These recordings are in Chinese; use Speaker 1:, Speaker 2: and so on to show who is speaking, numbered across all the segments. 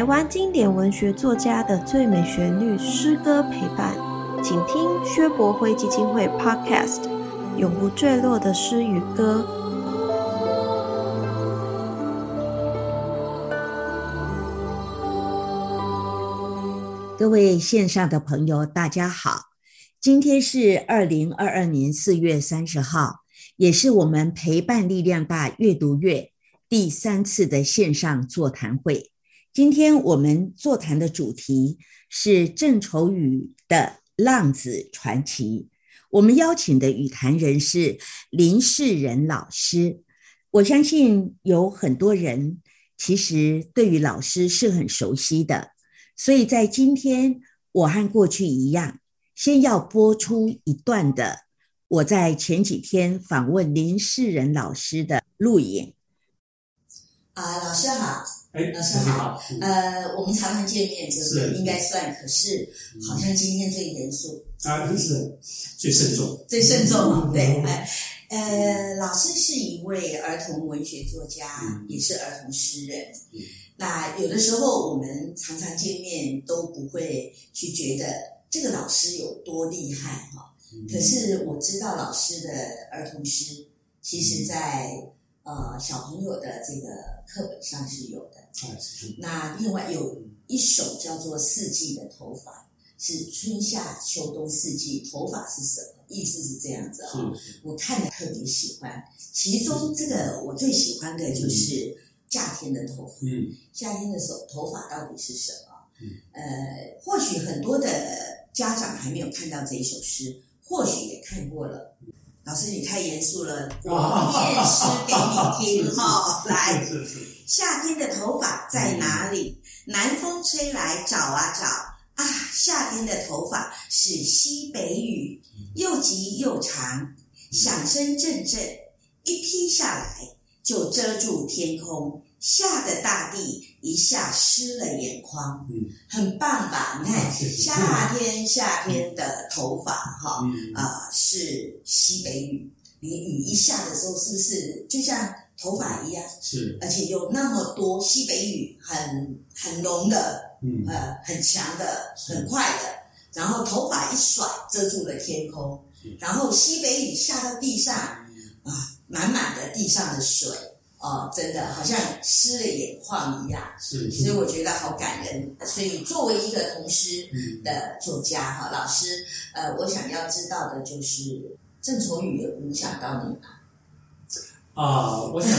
Speaker 1: 台湾经典文学作家的最美旋律诗歌陪伴，请听薛伯辉基金会 Podcast《永不坠落的诗与歌》。
Speaker 2: 各位线上的朋友，大家好，今天是二零二二年四月三十号，也是我们陪伴力量大阅读月第三次的线上座谈会。今天我们座谈的主题是郑愁予的《浪子传奇》。我们邀请的语坛人是林世仁老师。我相信有很多人其实对于老师是很熟悉的，所以在今天我和过去一样，先要播出一段的我在前几天访问林世仁老师的录影。
Speaker 3: 啊，老师好。
Speaker 4: 哎，
Speaker 3: 老师好。呃，我们常常见面，就是？应该算。可是好像今天最严肃
Speaker 4: 啊，就是最慎重，
Speaker 3: 最慎重。对，哎，呃，老师是一位儿童文学作家，也是儿童诗人。那有的时候我们常常见面都不会去觉得这个老师有多厉害哈。可是我知道老师的儿童诗，其实在呃小朋友的这个课本上是有的。那另外有一首叫做《四季的头发》，是春夏秋冬四季，头发是什么？意思是这样子啊。我看的特别喜欢，其中这个我最喜欢的就是夏天的头发。嗯，夏天的时候头发到底是什么？嗯，呃，或许很多的家长还没有看到这一首诗，或许也看过了。老师，你太严肃了，我念诗给你听哈。来，夏天的头发在哪里？南风吹来找啊找啊，夏天的头发是西北雨，又急又长，响声阵阵，一劈下来就遮住天空。吓得大地一下湿了眼眶，嗯，很棒吧？你看夏天夏天的头发哈，啊是西北雨，你雨一下的时候是不是就像头发一样？
Speaker 4: 是，
Speaker 3: 而且有那么多西北雨，很很浓的，嗯，呃，很强的，很快的，然后头发一甩遮住了天空，然后西北雨下到地上，啊，满满的地上的水。哦，真的好像湿了眼眶一样，
Speaker 4: 是，
Speaker 3: 所以我觉得好感人。所以作为一个童诗的作家哈，老师，呃，我想要知道的就是郑愁予有影响到你吗？
Speaker 4: 啊，我想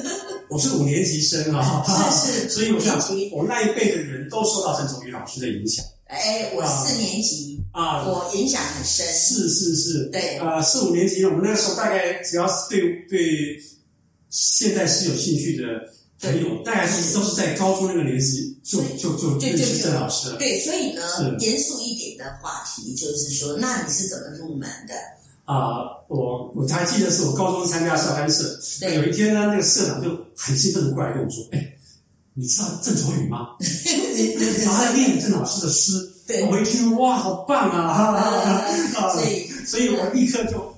Speaker 4: 我是五年级生啊，
Speaker 3: 是是，
Speaker 4: 所以我想我那一辈的人都受到郑愁予老师的影响。
Speaker 3: 哎，我四年级啊，我影响很深。
Speaker 4: 是是是，
Speaker 3: 对，
Speaker 4: 啊，四五年级我们那个时候大概只要是对对。现在是有兴趣的朋友，大概是都是在高中那个年纪就就就认识郑老师了。
Speaker 3: 对，所以呢，严肃一点的话题就是说，那你是怎么入门的？
Speaker 4: 啊，我我还记得是我高中参加校刊社，有一天呢，那个社长就很兴奋的过来跟我说：“哎，你知道郑愁予吗？然后念郑老师的诗。”我一听，哇，好棒啊！
Speaker 3: 所以，
Speaker 4: 所以我立刻就。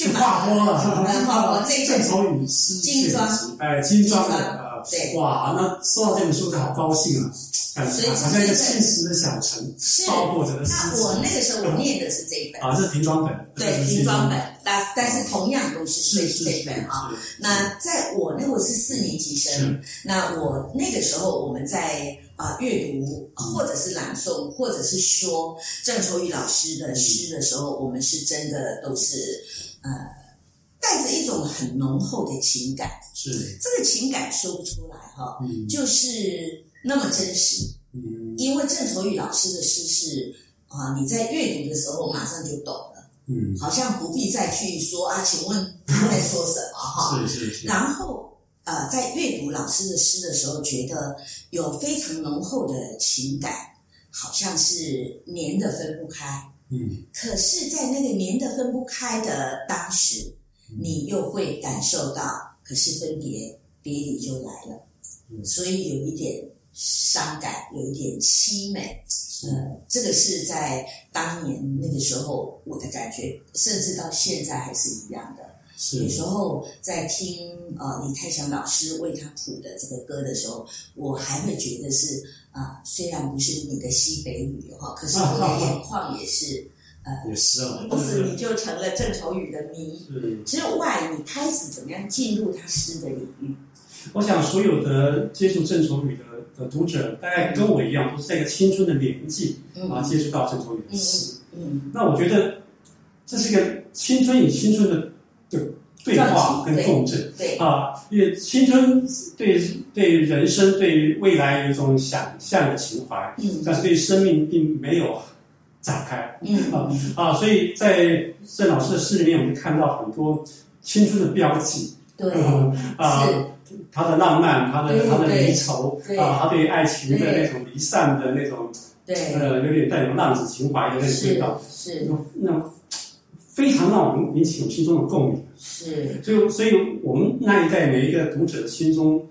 Speaker 4: 去画
Speaker 3: 波了，画波这
Speaker 4: 郑愁予诗精装，哎，精装的啊，对，哇，那收到这本书就好高兴啊，所以好像一个现实的小城，包裹着的诗
Speaker 3: 那我那个时候我念的是这一本。
Speaker 4: 啊，这是平装本，
Speaker 3: 对，平装本，但但是同样都是这这本啊。那在我那我是四年级生，那我那个时候我们在啊阅读或者是朗诵或者是说郑愁予老师的诗的时候，我们是真的都是。呃，带着一种很浓厚的情感，
Speaker 4: 是
Speaker 3: 这个情感说不出来哈，嗯就是那么真实。嗯，因为郑愁予老师的诗是啊，你在阅读的时候马上就懂了，嗯，好像不必再去说啊，请问他在说什么哈？
Speaker 4: 是是是。
Speaker 3: 然后呃，在阅读老师的诗的时候，觉得有非常浓厚的情感，好像是粘的分不开。嗯，可是，在那个黏的分不开的当时，你又会感受到，可是分别别离就来了，所以有一点伤感，有一点凄美。呃，这个是在当年那个时候我的感觉，甚至到现在还是一样的。有时候在听呃李泰祥老师为他谱的这个歌的时候，我还会觉得是啊，虽然不是你的西北语哈，可是 你的眼眶也是呃，
Speaker 4: 也是啊，
Speaker 3: 因此你就成了郑愁予的迷。之外，你开始怎么样进入他诗的领域？
Speaker 4: 我想所有的接触郑愁予的的读者，大概跟我一样，都是在一个青春的年纪啊，接触到郑愁予的诗。嗯，那我觉得这是一个青春与青春的的对话跟共振。
Speaker 3: 对
Speaker 4: 啊，因为青春对对人生、对未来有一种想象的情怀，嗯，但是对生命并没有展开。嗯啊啊，所以在郑老师的诗里面，我们看到很多青春的标记。
Speaker 3: 对
Speaker 4: 啊。他的浪漫，他的他的离愁啊，他对爱情的那种离散的那种，呃，有点带有浪子情怀的那种味道，
Speaker 3: 是
Speaker 4: 那那非常让我们引起我们心中的共鸣。
Speaker 3: 是，
Speaker 4: 所以所以我们那一代每一个读者的心中，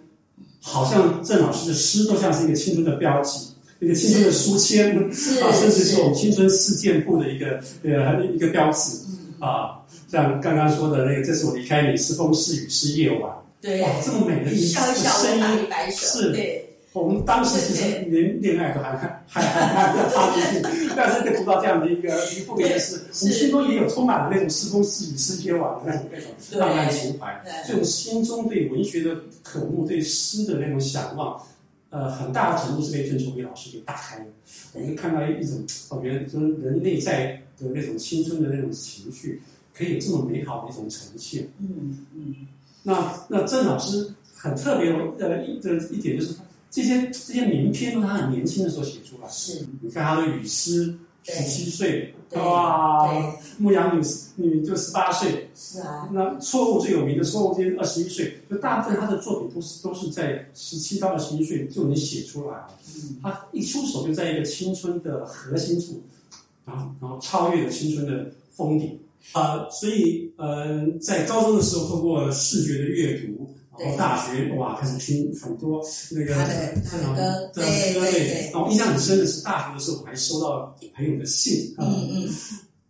Speaker 4: 好像郑老师的诗都像是一个青春的标记，一个青春的书签啊，甚至是我们青春事件簿的一个呃一个标志啊。像刚刚说的那个，这是我离开你，是风是雨是夜晚。
Speaker 3: 对，
Speaker 4: 这么美的一
Speaker 3: 声
Speaker 4: 音，是，我们当时其实连恋爱都还还还还有差别性，但是读到这样的一个一副别的诗，我们心中也有充满了那种诗风诗雨诗篇晚的那种那种浪漫情怀，这种心中对文学的渴慕，对诗的那种向往，呃，很大的程度是被郑愁予老师给打开了。我们看到一种，我觉得就是人内在的那种青春的那种情绪，可以有这么美好的一种呈现。
Speaker 3: 嗯嗯。
Speaker 4: 那那郑老师很特别呃一的一点就是这些这些名篇都是他很年轻的时候写出来。
Speaker 3: 是，
Speaker 4: 你看他的《雨诗》，十七岁，哇，牧羊女女就十八岁。
Speaker 3: 是啊。
Speaker 4: 那错误最有名的错误，今二十一岁，就大部分他的作品都是都是在十七到二十一岁就能写出来。嗯。他一出手就在一个青春的核心处，然后然后超越了青春的峰顶。啊，所以呃，在高中的时候通过视觉的阅读，然后大学哇开始听很多那个
Speaker 3: 唱歌，
Speaker 4: 对
Speaker 3: 对对。
Speaker 4: 然后印象很深的是，大学的时候我还收到朋友的信，嗯嗯，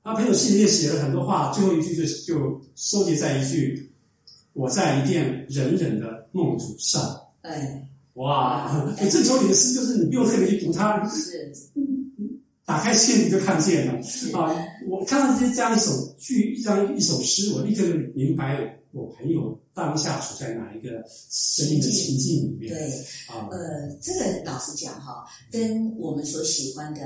Speaker 4: 他朋友信里面写了很多话，最后一句就就收集在一句：“我在一片忍忍的梦祖上。”
Speaker 3: 哎，
Speaker 4: 哇，郑愁予的诗就是你不用特别去读它，
Speaker 3: 是。
Speaker 4: 打开信你就看见了啊！我看到这这样一首句，一张一首诗，我立刻就明白我朋友当下处在哪一个生命的情境里面。
Speaker 3: 对，啊，呃，这个老实讲哈，跟我们所喜欢的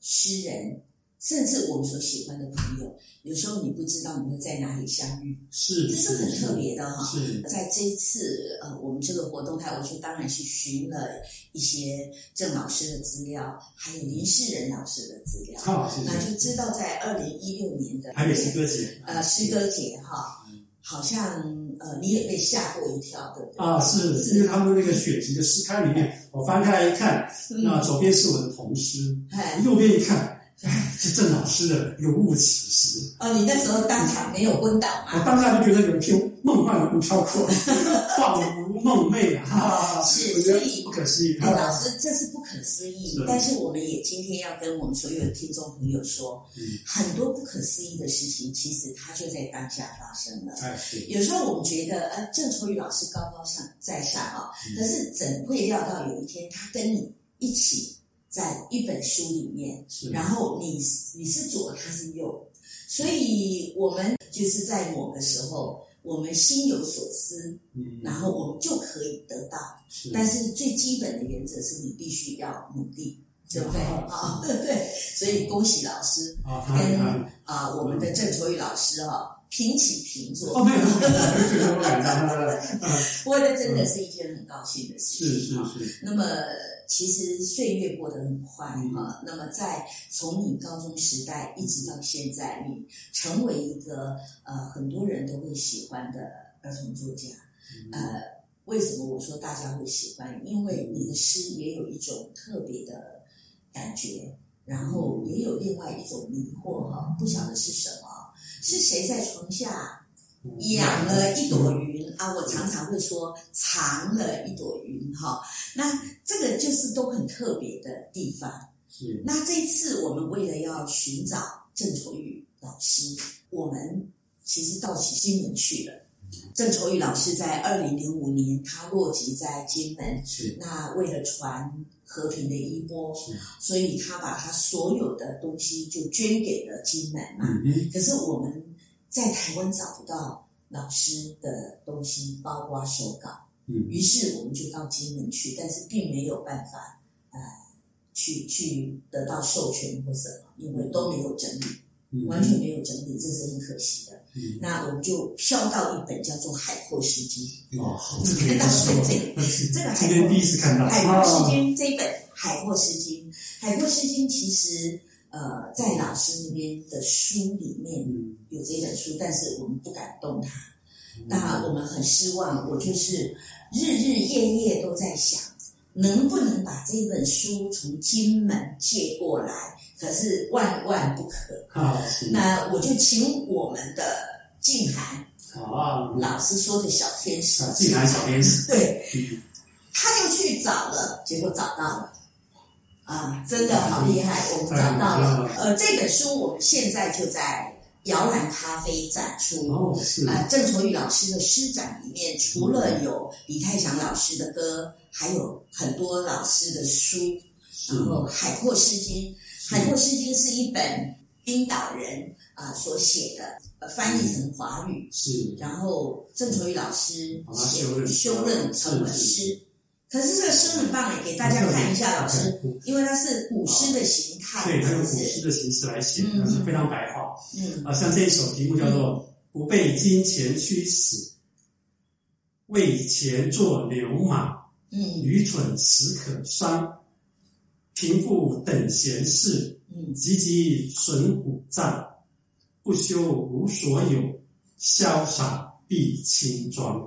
Speaker 3: 诗人。甚至我们所喜欢的朋友，有时候你不知道你会在哪里相遇，
Speaker 4: 是，
Speaker 3: 这是很特别的哈。
Speaker 4: 是，
Speaker 3: 在这一次呃，我们这个活动台，我就当然是寻了一些郑老师的资料，还有林世仁老师的资料，那就知道在二零一六年的
Speaker 4: 台北诗歌节，
Speaker 3: 呃，诗歌节哈，好像呃你也被吓过一跳的
Speaker 4: 啊，是，因为他们那个选集的诗刊里面，我翻开来一看，那左边是我的同诗，右边一看。是郑老师的有物启时。
Speaker 3: 哦，你那时候当场没有昏倒吗？
Speaker 4: 我当下就觉得有一片梦幻的 无飘阔，恍如梦寐啊！
Speaker 3: 是，所以
Speaker 4: 不可思议。
Speaker 3: 哎老师，这是不可思议。但是我们也今天要跟我们所有的听众朋友说，很多不可思议的事情，其实它就在当下发生了。
Speaker 4: 哎，是。
Speaker 3: 有时候我们觉得，呃，郑愁予老师高高上在上啊，可是怎会料到有一天他跟你一起。在一本书里面，然后你你是左，他是右，所以我们就是在某个时候，我们心有所思，然后我们就可以得到。但是最基本的原则是你必须要努力，对不对？啊，对。所以恭喜老师跟啊我们的郑愁予老师哈平起平坐。
Speaker 4: 哦，没有，没有，
Speaker 3: 不过这真的是一件很高兴的事情。
Speaker 4: 是是是。
Speaker 3: 那么。其实岁月过得很快哈，那么在从你高中时代一直到现在，你成为一个呃很多人都会喜欢的儿童作家，呃，为什么我说大家会喜欢？因为你的诗也有一种特别的感觉，然后也有另外一种迷惑哈，不晓得是什么，是谁在床下？养了一朵云啊，我常常会说藏了一朵云哈。那这个就是都很特别的地方。
Speaker 4: 是。
Speaker 3: 那这一次我们为了要寻找郑愁予老师，我们其实到起金门去了。郑愁予老师在二零零五年他落籍在金门。
Speaker 4: 是。
Speaker 3: 那为了传和平的衣钵，所以他把他所有的东西就捐给了金门嘛。可是我们在台湾找不到老师的东西，包括手稿。于是我们就到金门去，但是并没有办法呃去去得到授权或什么，因为都没有整理，完全没有整理，这是很可惜的。那我们就飘到一本叫做《海阔诗经》
Speaker 5: 哦，
Speaker 3: 看到这这这个海阔
Speaker 5: 第一次看到《
Speaker 3: 海阔诗经》这一本《海阔诗经》，《海阔诗经》其实呃在老师那边的书里面有这本书，但是我们不敢动它。那我们很失望，我就是日日夜夜都在想，能不能把这本书从金门借过来？可是万万不可。
Speaker 5: 啊，
Speaker 3: 那我就请我们的静涵
Speaker 5: 啊，
Speaker 3: 老师说的小天使，
Speaker 5: 静涵小天使，
Speaker 3: 对，他就去找了，结果找到了，啊，真的好厉害，我们找到了。呃，这本书我们现在就在。摇篮咖啡展出，啊，郑愁予老师的诗展里面，除了有李泰祥老师的歌，还有很多老师的书。然后《海阔诗经》，《海阔诗经》是一本冰岛人啊所写的，翻译成华语。
Speaker 5: 是。
Speaker 3: 然后郑愁予老师写修润成了诗。可是这个诗很棒诶，给大家看一下，老师，因为它是古诗的形态，
Speaker 5: 对，它用古诗的形式来写，它是非常白话。嗯，啊，像这一首题目叫做“不被金钱驱使，为钱做牛马”，嗯，愚蠢实可伤，贫富等闲事，嗯，急急损虎战，不修无所有，潇洒必轻装。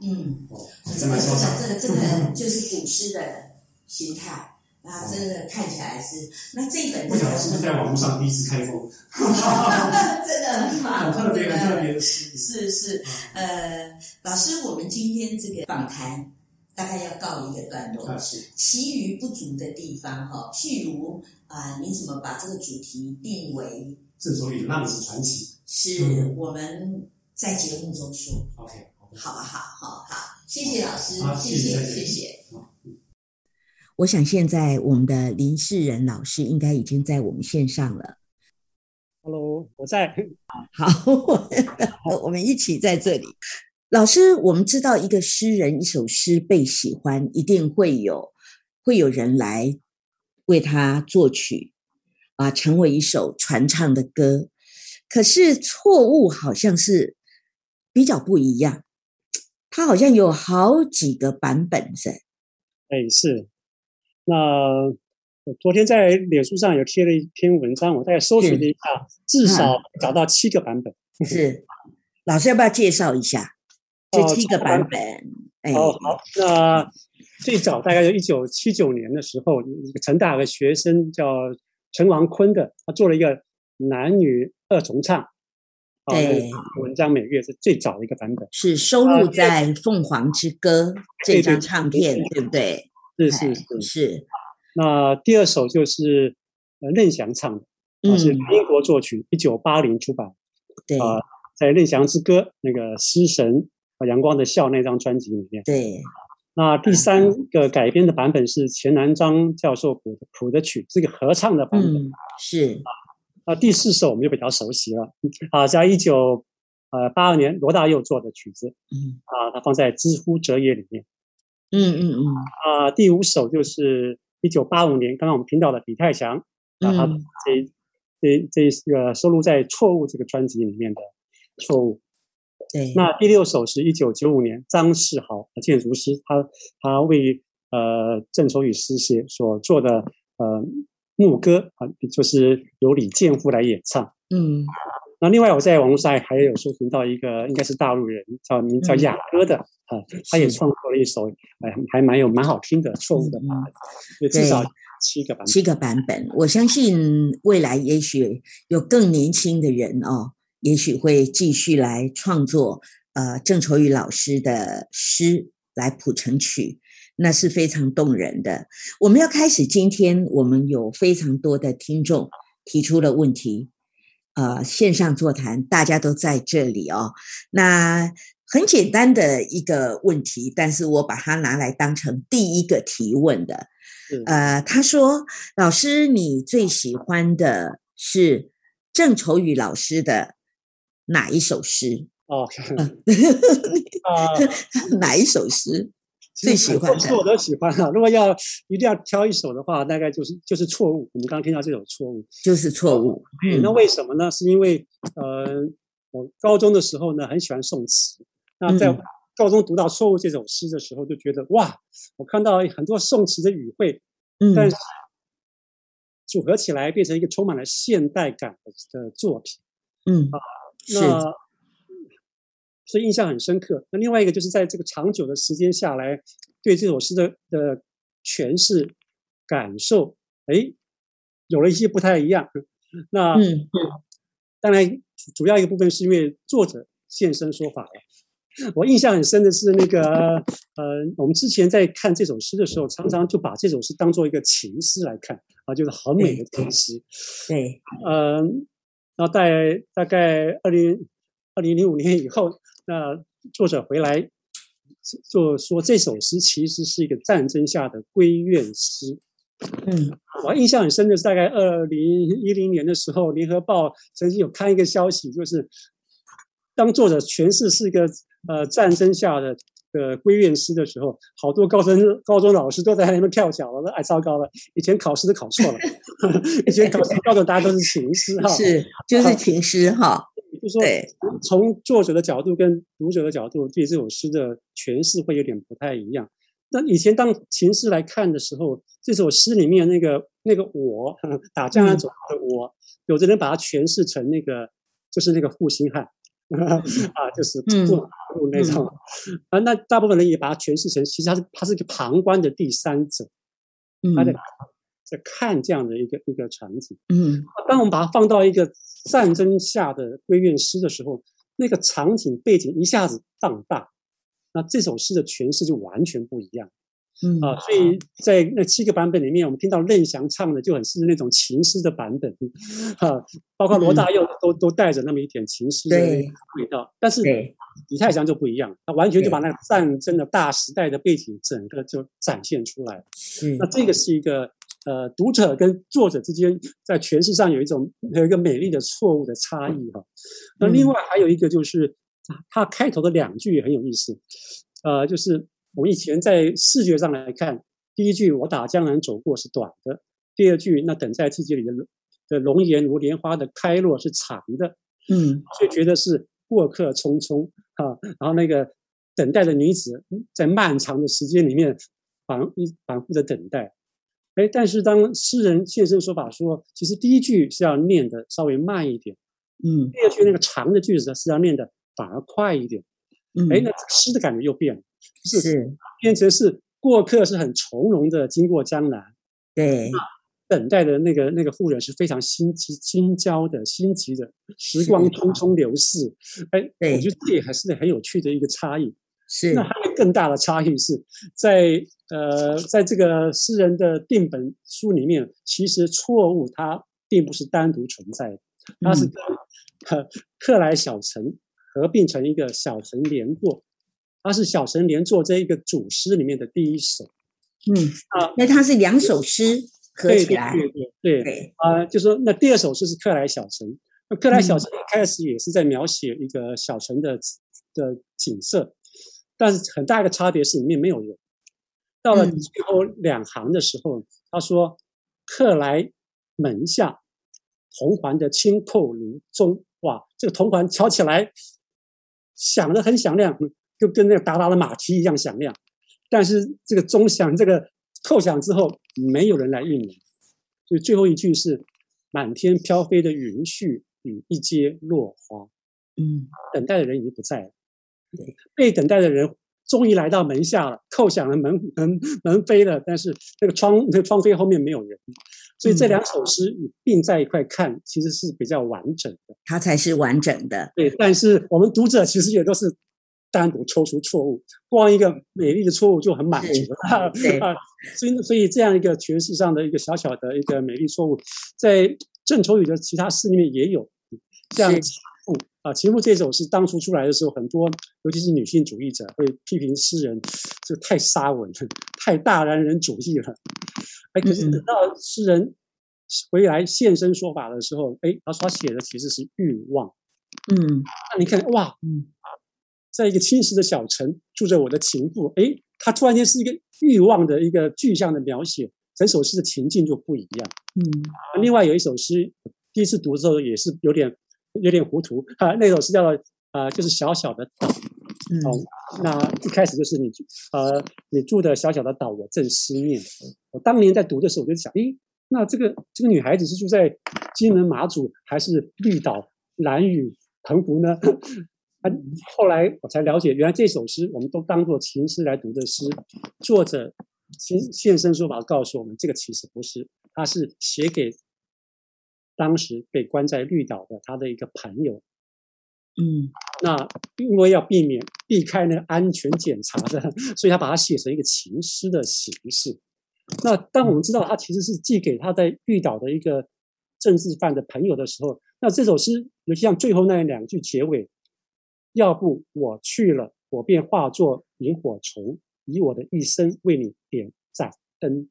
Speaker 3: 嗯，这个这个这个就是古诗的形态啊，这个看起来是那这一本
Speaker 5: 不晓得是不是在网络上第一次开封，
Speaker 3: 真的很 棒，
Speaker 5: 特别特别
Speaker 3: 是是呃，老师，我们今天这个访谈大概要告一个段落，是其余不足的地方哈，譬如啊，你怎么把这个主题定为
Speaker 5: 正所谓浪子传奇？
Speaker 3: 是我们在节目中说
Speaker 5: ，OK。
Speaker 3: 好好好好，谢谢老师，谢谢谢谢。
Speaker 6: 我想现在我们的林世仁老师应该已经在我们线上了。
Speaker 4: Hello，我在。
Speaker 6: 好，我们 一起在这里。老师，我们知道一个诗人一首诗被喜欢，一定会有会有人来为他作曲啊，成为一首传唱的歌。可是错误好像是比较不一样。它好像有好几个版本噻。
Speaker 4: 哎，是。那我昨天在脸书上有贴了一篇文章，我大概搜寻了一下，至少找到七个版本。
Speaker 6: 是，老师要不要介绍一下这七个版本？
Speaker 4: 哎，好。那最早大概就一九七九年的时候，成大的学生叫陈王坤的，他做了一个男女二重唱。
Speaker 6: 对，
Speaker 4: 文章每月是最早的一个版本，
Speaker 6: 是收录在《凤凰之歌》这张唱片，对不对？
Speaker 4: 是是是
Speaker 6: 是。
Speaker 4: 那第二首就是呃任翔唱的，是英国作曲，一九八零出版。
Speaker 6: 对
Speaker 4: 啊，在《任翔之歌》那个《诗神和阳光的笑》那张专辑里面。
Speaker 6: 对。
Speaker 4: 那第三个改编的版本是钱南章教授谱谱的曲，是个合唱的版本。
Speaker 6: 是。
Speaker 4: 那第四首我们就比较熟悉了，啊，在一九呃八二年罗大佑做的曲子，嗯，啊，他放在《知乎者也》里面，
Speaker 6: 嗯嗯嗯，
Speaker 4: 啊，第五首就是一九八五年刚刚我们听到的李泰祥，啊，他这这这个收录在《错误》这个专辑里面的《错误》，
Speaker 6: 对，
Speaker 4: 那第六首是一九九五年张世豪建筑师，他他为呃郑愁予诗写所做的呃。牧歌啊，就是由李健夫来演唱。
Speaker 6: 嗯，
Speaker 4: 那另外我在网络上还有搜寻到一个，应该是大陆人，叫名叫雅歌的啊，他也创作了一首，哎，还蛮有蛮好听的《错误的吧？至少七个版本
Speaker 6: 七个版本。我相信未来也许有更年轻的人哦，也许会继续来创作呃郑愁予老师的诗来谱成曲。那是非常动人的。我们要开始，今天我们有非常多的听众提出了问题，呃，线上座谈大家都在这里哦。那很简单的一个问题，但是我把它拿来当成第一个提问的。
Speaker 3: 呃，他说：“老师，你最喜欢的是郑愁予老师的哪一首诗？
Speaker 4: 哦，
Speaker 3: 啊，哪一首诗最喜欢的？
Speaker 4: 我都喜欢啊。如果要一定要挑一首的话，大概就是就是错误。我们刚刚听到这首错误，
Speaker 3: 就是错误。
Speaker 4: 那为什么呢？是因为呃，我高中的时候呢，很喜欢宋词。那在高中读到《错误》这首诗的时候，就觉得哇，我看到很多宋词的语汇，嗯，但是组合起来变成一个充满了现代感的作品，
Speaker 3: 嗯啊，
Speaker 4: 那所以印象很深刻。那另外一个就是在这个长久的时间下来，对这首诗的的诠释感受，哎，有了一些不太一样。那
Speaker 3: 嗯，
Speaker 4: 当然主要一个部分是因为作者现身说法了。我印象很深的是那个呃，我们之前在看这首诗的时候，常常就把这首诗当做一个情诗来看啊，就是很美的情诗。
Speaker 3: 对，
Speaker 4: 嗯，然后在大概二零二零零五年以后，那作者回来就说这首诗其实是一个战争下的归怨诗。
Speaker 3: 嗯，
Speaker 4: 我印象很深的是大概二零一零年的时候，《联合报》曾经有刊一个消息，就是当作者诠释是一个。呃，战争下的呃归院诗的时候，好多高中高中老师都在那边跳脚了，哎，糟糕了！以前考试都考错了，以前考试标准大家都是情诗哈，
Speaker 3: 是就是情诗哈。
Speaker 4: 就说从作者的角度跟读者的角度对这首诗的诠释会有点不太一样。那以前当情诗来看的时候，这首诗里面那个那个我打架那种的我，有的人把它诠释成那个就是那个负心汉。啊，就是做那种啊，那大部分人也把它诠释成，其实他是他是一个旁观的第三者，他在在看这样的一个一个场景。
Speaker 3: 嗯，
Speaker 4: 当我们把它放到一个战争下的归院诗的时候，那个场景背景一下子放大，那这首诗的诠释就完全不一样。
Speaker 3: 嗯
Speaker 4: 啊，所以在那七个版本里面，我们听到任翔唱的就很是那种情诗的版本，哈，包括罗大佑都都带着那么一点情诗的味道。但是李泰祥就不一样，他完全就把那个战争的大时代的背景整个就展现出来。
Speaker 3: 嗯，
Speaker 4: 那这个是一个呃读者跟作者之间在诠释上有一种有一个美丽的错误的差异哈。那另外还有一个就是他开头的两句也很有意思，呃，就是。我们以前在视觉上来看，第一句“我打江南走过”是短的，第二句“那等在季节里的的容颜如莲花的开落”是长的，
Speaker 3: 嗯，
Speaker 4: 就觉得是过客匆匆啊，然后那个等待的女子在漫长的时间里面反反复的等待，哎，但是当诗人现身说法说，其实第一句是要念的稍微慢一点，
Speaker 3: 嗯，
Speaker 4: 第二句那个长的句子是要念的反而快一点，
Speaker 3: 嗯，
Speaker 4: 哎，那诗的感觉又变了。
Speaker 3: 是
Speaker 4: 变成是过客是很从容的经过江南，
Speaker 3: 对，
Speaker 4: 等待的那个那个妇人是非常心急、心焦的、心急的，时光匆匆流逝。哎，我觉得这也还是很有趣的一个差异。
Speaker 3: 是，
Speaker 4: 那还有更大的差异是在呃，在这个诗人的定本书里面，其实错误它并不是单独存在的，它是跟克莱小城合并成一个小城连坐。它是小城连坐这一个组诗里面的第一首，
Speaker 3: 嗯啊，那它是两首诗合起来，
Speaker 4: 对对对啊，就说那第二首诗是克莱小城，那克莱小城一开始也是在描写一个小城的的景色，但是很大一个差别是里面没有人。到了最后两行的时候，他说：“克莱门下铜环的轻扣如钟，哇，这个铜环敲起来响得很响亮。”就跟那个达达的马蹄一样响亮，但是这个钟响，这个叩响之后，没有人来应你，所以最后一句是“满天飘飞的云絮与一阶落花”。
Speaker 3: 嗯，
Speaker 4: 等待的人已经不在了，
Speaker 3: 对，
Speaker 4: 被等待的人终于来到门下了，叩响了门门门扉了，但是那个窗那个窗扉后面没有人，所以这两首诗你并在一块看，其实是比较完整的，
Speaker 3: 它才是完整的。
Speaker 4: 对，但是我们读者其实也都是。单独抽出错误，光一个美丽的错误就很满足了。所以所以这样一个诠释上的一个小小的一个美丽错误，在郑愁予的其他诗里面也有。这样情妇啊，情妇这首诗当初出来的时候，很多尤其是女性主义者会批评诗人，就太沙文了，太大男人主义了。哎，可是等到诗人回来现身说法的时候，哎，他说他写的其实是欲望。
Speaker 3: 嗯，
Speaker 4: 那你看，哇，嗯，在一个青石的小城住着我的情妇，哎，他突然间是一个欲望的一个具象的描写，整首诗的情境就不一样。
Speaker 3: 嗯，
Speaker 4: 另外有一首诗，第一次读的时候也是有点有点糊涂啊，那首诗叫呃，就是小小的岛。哦，那一开始就是你呃，你住的小小的岛，我正思念。我当年在读的时候，我就想，诶，那这个这个女孩子是住在金门马祖，还是绿岛、蓝屿？澎湖呢？啊，后来我才了解，原来这首诗我们都当做情诗来读的诗。作者现现身说法告诉我们，这个其实不是，他是写给当时被关在绿岛的他的一个朋友。
Speaker 3: 嗯，
Speaker 4: 那因为要避免避开那个安全检查的，所以他把它写成一个情诗的形式。那当我们知道他其实是寄给他在绿岛的一个政治犯的朋友的时候，那这首诗，尤其像最后那两句结尾，要不我去了，我便化作萤火虫，以我的一生为你点盏灯。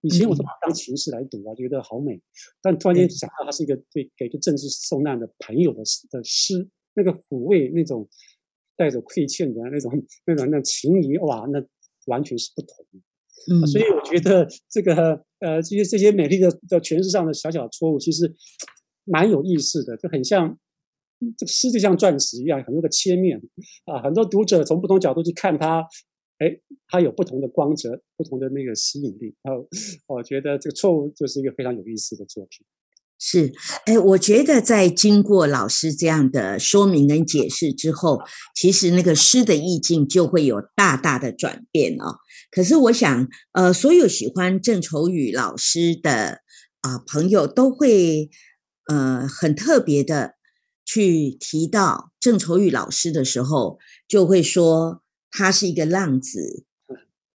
Speaker 4: 以前我都把它当情诗来读啊，觉得好美。但突然间想到，它是一个对给个政治受难的朋友的的诗，那个抚慰，那种带着愧欠的那种那种那情谊，哇，那完全是不同。
Speaker 3: 嗯，
Speaker 4: 所以我觉得这个呃，这些这些美丽的的诠释上的小小错误，其实。蛮有意思的，就很像这个诗，就像钻石一样，很多个切面啊。很多读者从不同角度去看它，哎，它有不同的光泽，不同的那个吸引力。然 后，我觉得这个错误就是一个非常有意思的作品。
Speaker 3: 是，哎，我觉得在经过老师这样的说明跟解释之后，其实那个诗的意境就会有大大的转变哦。可是，我想，呃，所有喜欢郑愁予老师的啊朋友都会。呃，很特别的去提到郑愁予老师的时候，就会说他是一个浪子，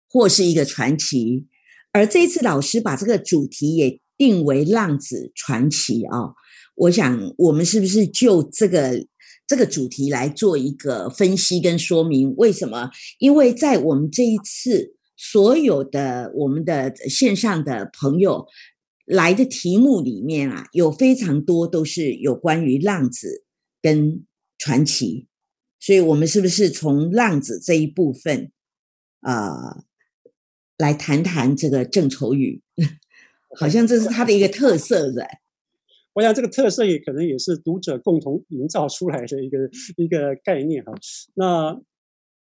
Speaker 3: 或是一个传奇。而这次老师把这个主题也定为浪子传奇啊，我想我们是不是就这个这个主题来做一个分析跟说明？为什么？因为在我们这一次所有的我们的线上的朋友。来的题目里面啊，有非常多都是有关于浪子跟传奇，所以我们是不是从浪子这一部分啊来谈谈这个郑愁予？好像这是他的一个特色，的。
Speaker 4: 我想这个特色也可能也是读者共同营造出来的一个一个概念哈。那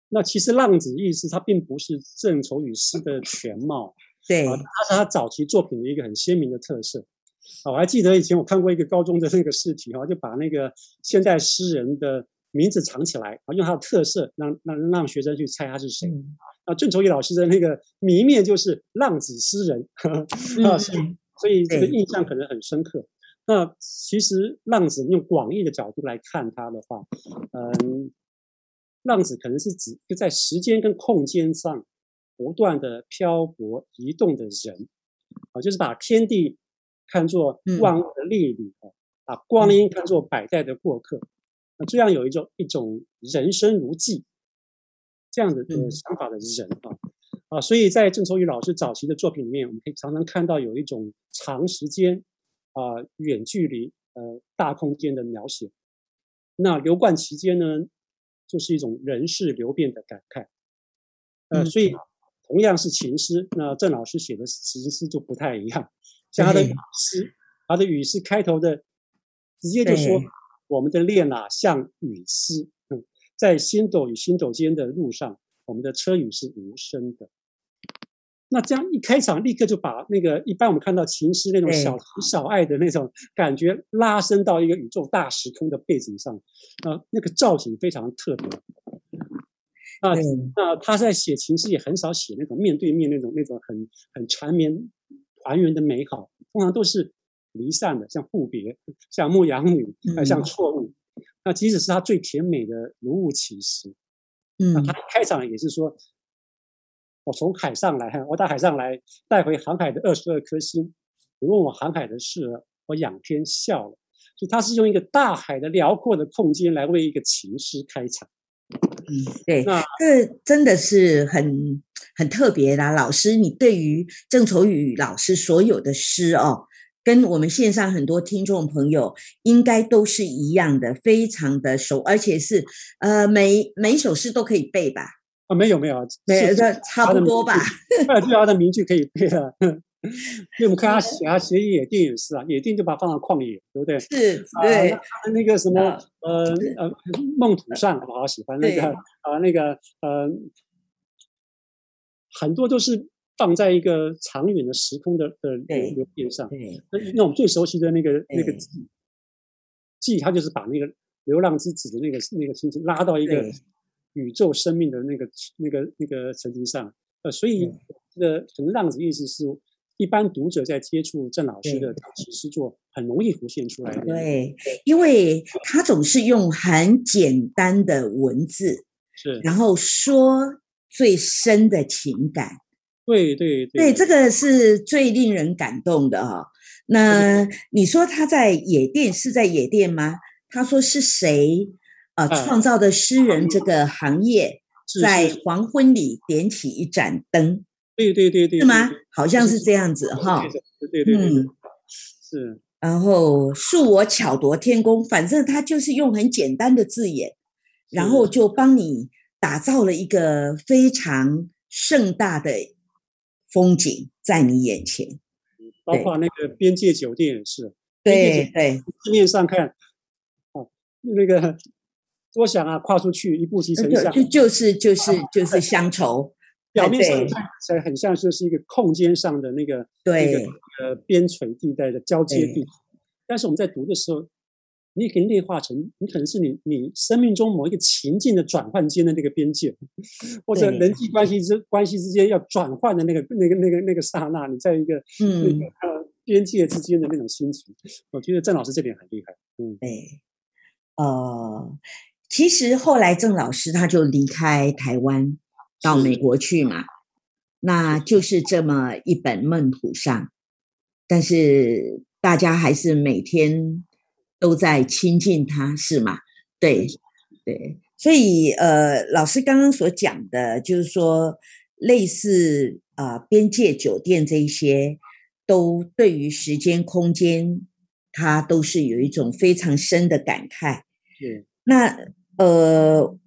Speaker 4: 那其实浪子意思，它并不是郑愁予诗的全貌。
Speaker 3: 对，
Speaker 4: 他是他早期作品的一个很鲜明的特色。啊，我还记得以前我看过一个高中的那个试题哈，就把那个现代诗人的名字藏起来，啊，用他的特色让让让学生去猜他是谁。啊，郑愁予老师的那个谜面就是浪子诗人，啊，所以这个印象可能很深刻。那其实浪子用广义的角度来看他的话，嗯，浪子可能是指就在时间跟空间上。不断的漂泊移动的人，啊，就是把天地看作万物的列旅啊，把光阴看作百代的过客，那这样有一种一种人生如寄这样的想法的人啊。啊，所以在郑愁予老师早期的作品里面，我们可以常常看到有一种长时间啊远距离呃大空间的描写，那流贯其间呢，就是一种人事流变的感慨，呃，所以。同样是情诗，那郑老师写的情诗就不太一样。像他的语诗，他的语诗开头的直接就说：“我们的恋啊，像雨丝，在星斗与星斗间的路上，我们的车语是无声的。”那这样一开场，立刻就把那个一般我们看到情诗那种小情小爱的那种感觉拉伸到一个宇宙大时空的背景上，啊，那个造型非常特别。啊，那他在写情诗也很少写那种面对面那种那种很很缠绵团圆的美好，通常都是离散的，像互别，像牧羊女，啊，像错误。那即使是他最甜美的如雾起时，
Speaker 3: 嗯，
Speaker 4: 他开场也是说：“我从海上来，我到海上来，带回航海的二十二颗星。你问我航海的事，我仰天笑了。”就他是用一个大海的辽阔的空间来为一个情诗开场。
Speaker 3: 对，这真的是很很特别啦。老师，你对于郑愁予老师所有的诗哦，跟我们线上很多听众朋友应该都是一样的，非常的熟，而且是呃每每一首诗都可以背吧？
Speaker 4: 啊，没有没有，
Speaker 3: 没有，
Speaker 4: 是
Speaker 3: 这差不多吧？
Speaker 4: 呃，对啊，他的名句可以背啊。因为我们看他写，他写野地也是啊，野地就把它放到旷野，对不对？
Speaker 3: 是，
Speaker 4: 啊
Speaker 3: 对
Speaker 4: 那，那个什么
Speaker 3: 啊
Speaker 4: 呃呃梦土上，我好喜欢那个啊那个呃，很多都是放在一个长远的时空的的流流变上。那那我们最熟悉的那个那个
Speaker 3: 对
Speaker 4: 记，记他就是把那个流浪之子的那个那个亲情拉到一个宇宙生命的那个那个那个层级上。呃，所以这个可能浪子意思是，一般读者在接触郑老师的早期诗作，很容易浮现出来的。
Speaker 3: 对，因为他总是用很简单的文字，
Speaker 4: 是，
Speaker 3: 然后说最深的情感。
Speaker 4: 对对
Speaker 3: 对，这个是最令人感动的哈、那 你说他在野店是在野店吗？他说是谁呃
Speaker 4: 哎
Speaker 3: 创造的诗人这个行业，在黄昏里点起一盏灯，
Speaker 4: 对对对对，
Speaker 3: 是吗？好像是这样子哈。
Speaker 4: 对对对对，
Speaker 3: 嗯，
Speaker 4: 是。
Speaker 3: 然后恕我巧夺天工，反正他就是用很简单的字眼，然后就帮你打造了一个非常盛大的风景在你眼前。
Speaker 4: 包括那个边界酒店也是，
Speaker 3: 对对。
Speaker 4: 字面上看，哦，那个多想啊，跨出去一步即成乡，
Speaker 3: 就就是就是就是乡愁，
Speaker 4: 表面上看起来很像就是一个空间上的那个那个呃边陲地带的交接地，但是我们在读的时候，你也可以内化成，你可能是你你生命中某一个情境的转换间的那个边界，或者人际关系之关系之间要转换的那个那个那个那个刹那，你在一个那
Speaker 3: 嗯
Speaker 4: 个呃边界之间的那种心情，我觉得郑老师这点很厉害，嗯，
Speaker 3: 对，呃，其实后来郑老师他就离开台湾到美国去嘛，那就是这么一本《梦土上》，但是大家还是每天都在亲近他，是吗？对对，所以呃，老师刚刚所讲的，就是说类似啊、呃边界酒店这一些，都对于时间空间，它都是有一种非常深的感慨。
Speaker 4: 是，
Speaker 3: 那呃，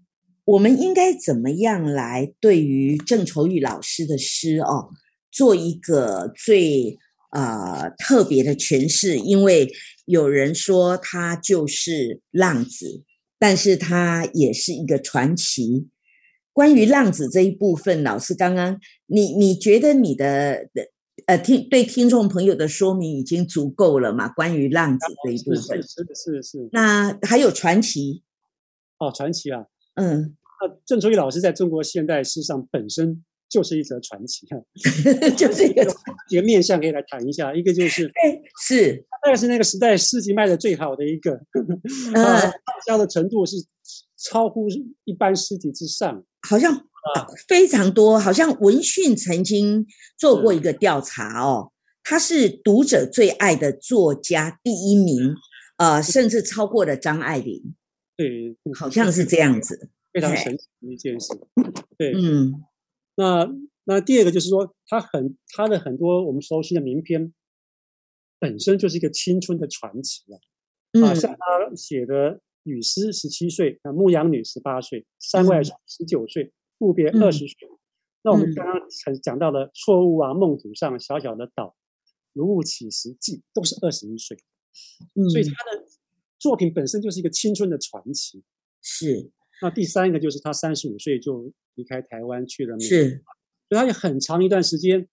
Speaker 3: 我们应该怎么样来对于郑愁予老师的诗哦，做一个最呃特别的诠释？因为有人说他就是浪子，但是他也是一个传奇。关于浪子这一部分，老师刚刚你你觉得你的的呃听对听众朋友的说明已经足够了嘛？关于浪子这一部分
Speaker 4: 是是，是是是，
Speaker 3: 那还有传奇，
Speaker 4: 哦，传奇啊，
Speaker 3: 嗯，
Speaker 4: 那郑愁予老师在中国现代诗上本身就是一则传奇啊，
Speaker 3: 就是一个
Speaker 4: 几个面向可以来谈一下，一个就是
Speaker 3: 对，是，
Speaker 4: 大概是那个时代诗集卖的最好的一个，
Speaker 3: 呃
Speaker 4: 啊，畅销的程度是超乎一般诗集之上。
Speaker 3: 好像呃非常多，好像文讯曾经做过一个调查哦，他是读者最爱的作家第一名，呃，甚至超过了张爱玲，
Speaker 4: 对，
Speaker 3: 好像是这样子。
Speaker 4: 非常神奇的一件事。对，
Speaker 3: 嗯，
Speaker 4: 那那第二个就是说，他很他的很多我们熟悉的名篇，本身就是一个青春的传奇啊。啊，
Speaker 3: 嗯
Speaker 4: 像他写的《雨诗》十七岁，啊，《牧羊女》十八岁，《山外书》十九岁，《路别》
Speaker 3: 嗯
Speaker 4: 二十岁。那我们
Speaker 3: 嗯
Speaker 4: 刚刚才讲到了《错误啊》《梦土上》《小小的岛》《如雾起时记》，都是二十一岁，所以
Speaker 3: 嗯
Speaker 4: 他的作品本身就是一个青春的传奇。
Speaker 3: 是
Speaker 4: 那第三个就是他三十五岁就离开台湾去了美国，
Speaker 3: 是，
Speaker 4: 所以他有很长一段时间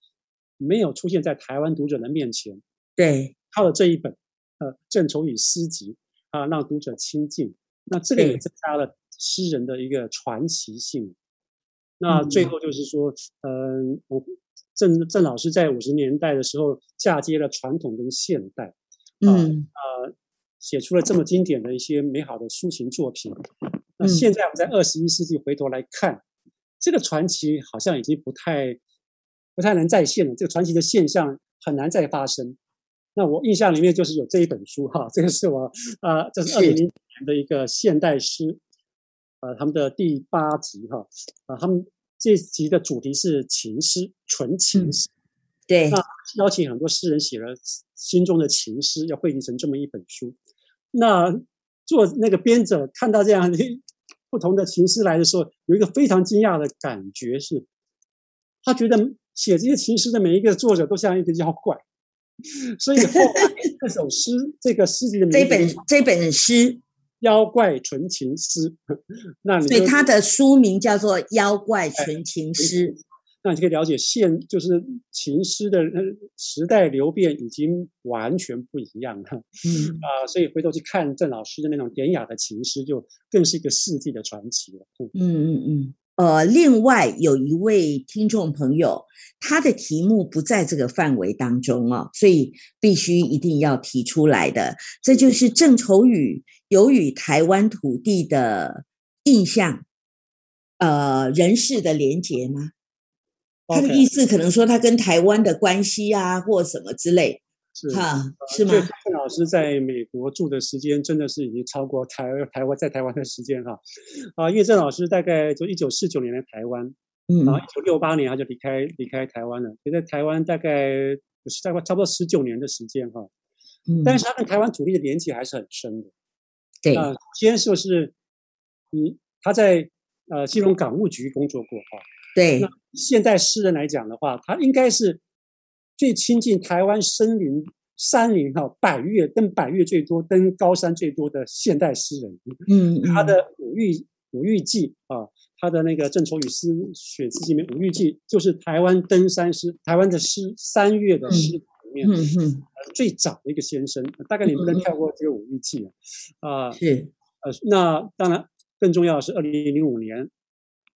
Speaker 4: 没有出现在台湾读者的面前。
Speaker 3: 对，
Speaker 4: 靠了这一本呃郑愁予诗集啊，让读者亲近。那这个也增加了诗人的一个传奇性。那最
Speaker 3: 嗯
Speaker 4: 后就是说，嗯、我郑郑老师在五十年代的时候嫁接了传统跟现代，
Speaker 3: 嗯
Speaker 4: 呃，写出了这么经典的一些美好的抒情作品。那
Speaker 3: 嗯
Speaker 4: 现在我们在二十一世纪回头来看，这个传奇好像已经不太不太能再现了，这个传奇的现象很难再发生。那我印象里面就是有这一本书哈，这个是我啊、呃，这是二零年的一个现代诗呃他们的第八集哈，啊他们这集的主题是情诗，纯情诗。
Speaker 3: 对，
Speaker 4: 那邀请很多诗人写了心中的情诗，要汇集成这么一本书。那做那个编者看到这样不同的情诗来的时候，有一个非常惊讶的感觉是，他觉得写这些情诗的每一个作者都像一个妖怪。所以后来这首诗，这个诗集的名
Speaker 3: 这本这本诗《
Speaker 4: 妖怪纯情诗》，那
Speaker 3: 所以他的书名叫做《妖怪纯情诗》。
Speaker 4: 那你就可以了解现就是情诗的时代流变已经完全不一样了。嗯啊，所以回头去看郑老师的那种典雅的情诗，就更是一个世纪的传奇了。
Speaker 3: 嗯嗯嗯。呃，另外有一位听众朋友，他的题目不在这个范围当中哦，所以必须一定要提出来的，这就是郑愁予有与台湾土地的印象，呃，人事的连结吗？他的意思可能说他跟台湾的关系啊，或什么之类。
Speaker 4: 是
Speaker 3: 哈，是吗？
Speaker 4: 郑老师在美国住的时间真的是已经超过台台湾在台湾的时间哈啊，因为郑老师大概就一九四九年来台湾，嗯，然后一九六八年他就离开离开台湾了，也在台湾大概是大概差不多十九年的时间哈，嗯，但是他跟台湾土地的连接还是很深的，
Speaker 3: 对
Speaker 4: 啊，先说是，嗯，他在呃金融港务局工作过哈，
Speaker 3: 对，
Speaker 4: 那现代诗人来讲的话，他应该是。最亲近台湾森林、山林哈，百越登百越最多、登高山最多的现代诗人。嗯，他的《五玉五玉记》啊，他的那个郑愁予诗选词里面，《五玉记》就是台湾登山诗、台湾的诗三月的诗里面嗯最早的一个先生。大概你不能跳过这个《五玉记》啊。
Speaker 3: 啊是
Speaker 4: 呃，那当然更重要的是，二零零五年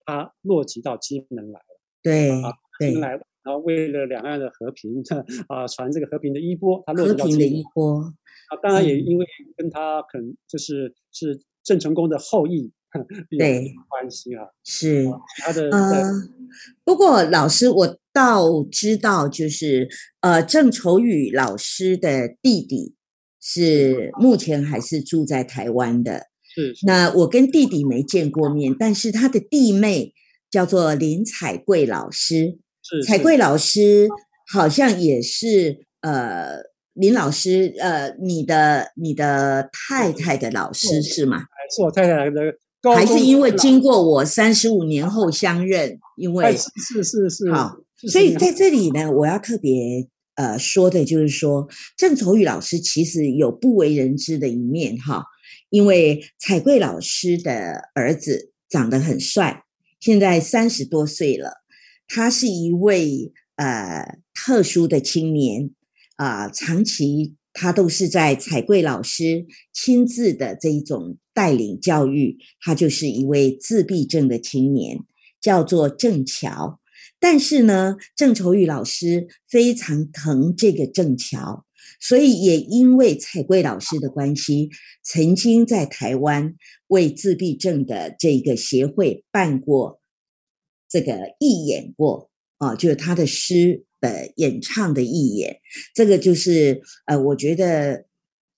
Speaker 4: 他落籍到金门来了。
Speaker 3: 对，对，
Speaker 4: 来了。然后为了两岸的和平，啊，传这个和平的衣钵，他落
Speaker 3: 和平的衣钵。
Speaker 4: 啊，当然也因为跟他可能就是是郑成功的后裔，
Speaker 3: 对
Speaker 4: 关系啊，
Speaker 3: 是
Speaker 4: 他的。
Speaker 3: 呃，不过老师，我倒知道，就是呃，郑愁予老师的弟弟是目前还是住在台湾的。
Speaker 4: 是。
Speaker 3: 那我跟弟弟没见过面，但是他的弟妹叫做林彩桂老师。是彩桂老师好像也是呃林老师呃你的你的太太的老师是吗？
Speaker 4: 是我太太的，
Speaker 3: 还是因为经过我三十五年后相认？因为
Speaker 4: 是是是
Speaker 3: 好，所以在这里呢，我要特别呃说的就是说，郑愁予老师其实有不为人知的一面哈，因为彩桂老师的儿子长得很帅，现在三十多岁了。他是一位呃特殊的青年啊，长期他都是在彩桂老师亲自的这一种带领教育，他就是一位自闭症的青年，叫做郑桥。但是呢，郑愁予老师非常疼这个郑桥，所以也因为彩桂老师的关系，曾经在台湾为自闭症的这个协会办过。这个义演过啊，就是他的诗的演唱的义演，这个就是呃，我觉得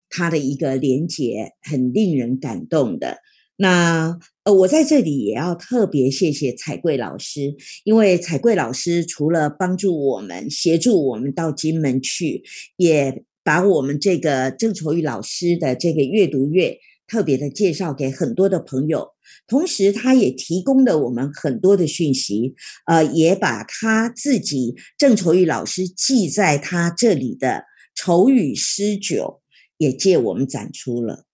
Speaker 3: 他的一个连结很令人感动的。那呃，我在这里也要特别谢谢彩桂老师，因为彩桂老师除了帮助我们、协助我们到金门去，也把我们这个郑愁予老师的这个阅读月特别的介绍给很多的朋友。同时，他也提供了我们很多的讯息，呃，也把他自己郑愁予老师记在他这里的愁予诗酒也借我们展出了。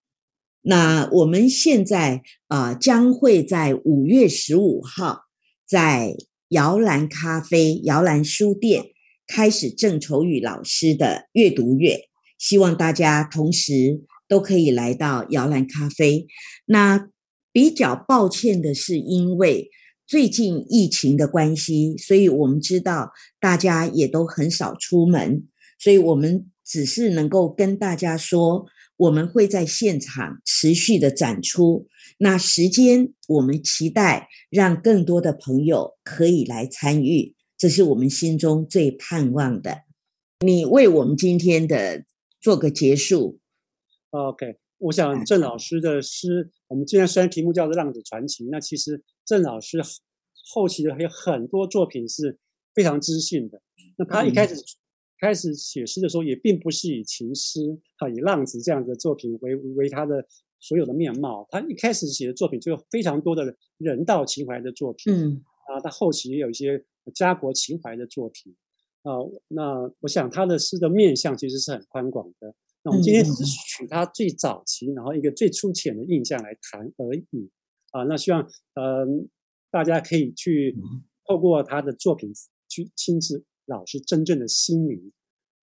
Speaker 3: 那我们现在啊，将会在五月十五号在摇篮咖啡、摇篮书店开始郑愁予老师的阅读月，希望大家同时都可以来到摇篮咖啡。那。比较抱歉的是，因为最近疫情的关系，所以我们知道大家也都很少出门，所以我们只是能够跟大家说，我们会在现场持续的展出。那时间，我们期待让更多的朋友可以来参与，这是我们心中最盼望的。你为我们今天的做个结束。
Speaker 4: OK。我想郑老师的诗，我们今天虽然题目叫做《浪子传奇》，那其实郑老师后期的还有很多作品是非常知性的。那他一开始开始写诗的时候，也并不是以情诗啊，以浪子这样的作品为为他的所有的面貌。他一开始写的作品就有非常多的人道情怀的作品，
Speaker 3: 嗯
Speaker 4: 啊，他后期也有一些家国情怀的作品啊。那我想他的诗的面向其实是很宽广的。那我们今天只是取他最早期，然后一个最粗浅的印象来谈而已啊。那希望嗯大家可以去透过他的作品去亲自老师真正的心灵。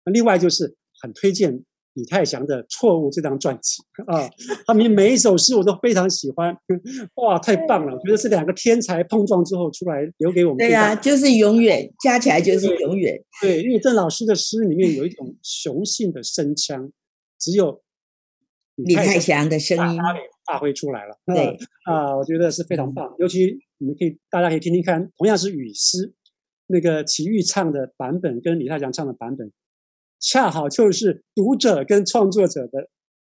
Speaker 4: 那另外就是很推荐李泰祥的《错误》这张专辑啊，他们每一首诗我都非常喜欢，哇，太棒了！我觉得是两个天才碰撞之后出来留给我们。
Speaker 3: 对呀，就是永远加起来就是永远。
Speaker 4: 对，因为郑老师的诗里面有一种雄性的声腔。只有
Speaker 3: 李泰祥的声音
Speaker 4: 发挥出来了，
Speaker 3: 对
Speaker 4: 啊，我觉得是非常棒。尤其你们可以，大家可以听听看，同样是雨诗，那个齐豫唱的版本跟李泰祥唱的版本，恰好就是读者跟创作者的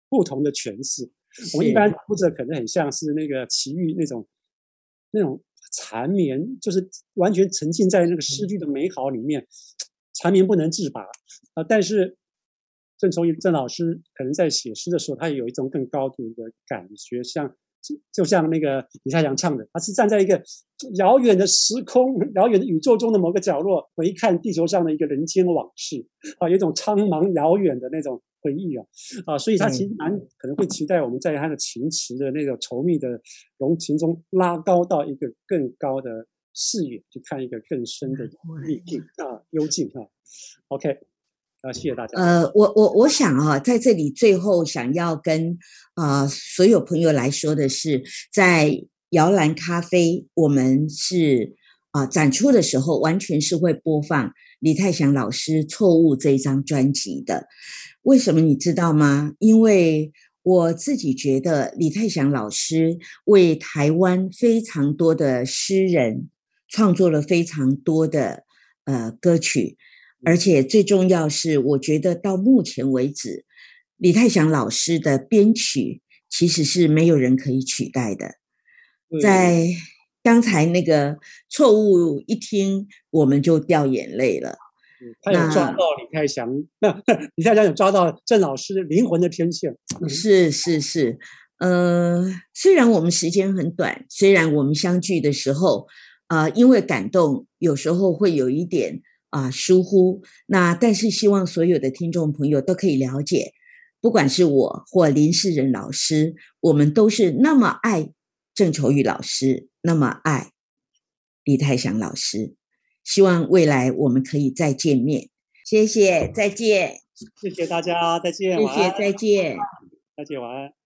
Speaker 4: 不同的诠释。我们一般读者可能很像是那个奇遇那种那种缠绵，就是完全沉浸在那个诗句的美好里面，缠绵不能自拔啊，但是。郑愁予郑老师可能在写诗的时候，他也有一种更高度的感觉，像就像那个李太阳唱的，他是站在一个遥远的时空、遥远的宇宙中的某个角落，回看地球上的一个人间往事啊，有一种苍茫遥远的那种回忆啊。啊，所以他其实蛮可能会期待我们在他的情词的那种稠密的浓情中拉高到一个更高的视野，去看一个更深的意境啊幽静啊，OK。那，谢谢大家。
Speaker 3: 呃，我我我想啊，在这里最后想要跟啊所有朋友来说的是，在摇篮咖啡，我们是啊展出的时候，完全是会播放李泰祥老师《错误》这一张专辑的。为什么你知道吗？因为我自己觉得李泰祥老师为台湾非常多的诗人创作了非常多的呃歌曲。而且最重要是，我觉得到目前为止，李泰祥老师的编曲其实是没有人可以取代的。在刚才那个错误一听，我们就掉眼泪了。
Speaker 4: 他有抓到李泰祥，那李泰祥有抓到郑老师灵魂的天线。
Speaker 3: 是是是，呃，虽然我们时间很短，虽然我们相聚的时候，啊，因为感动，有时候会有一点。啊，疏忽那，但是希望所有的听众朋友都可以了解，不管是我或林世仁老师，我们都是那么爱郑愁予老师，那么爱李泰祥老师。希望未来我们可以再见面。谢谢，再见。
Speaker 4: 谢谢大家，再见。
Speaker 3: 谢谢，再见。
Speaker 4: 再见，晚安。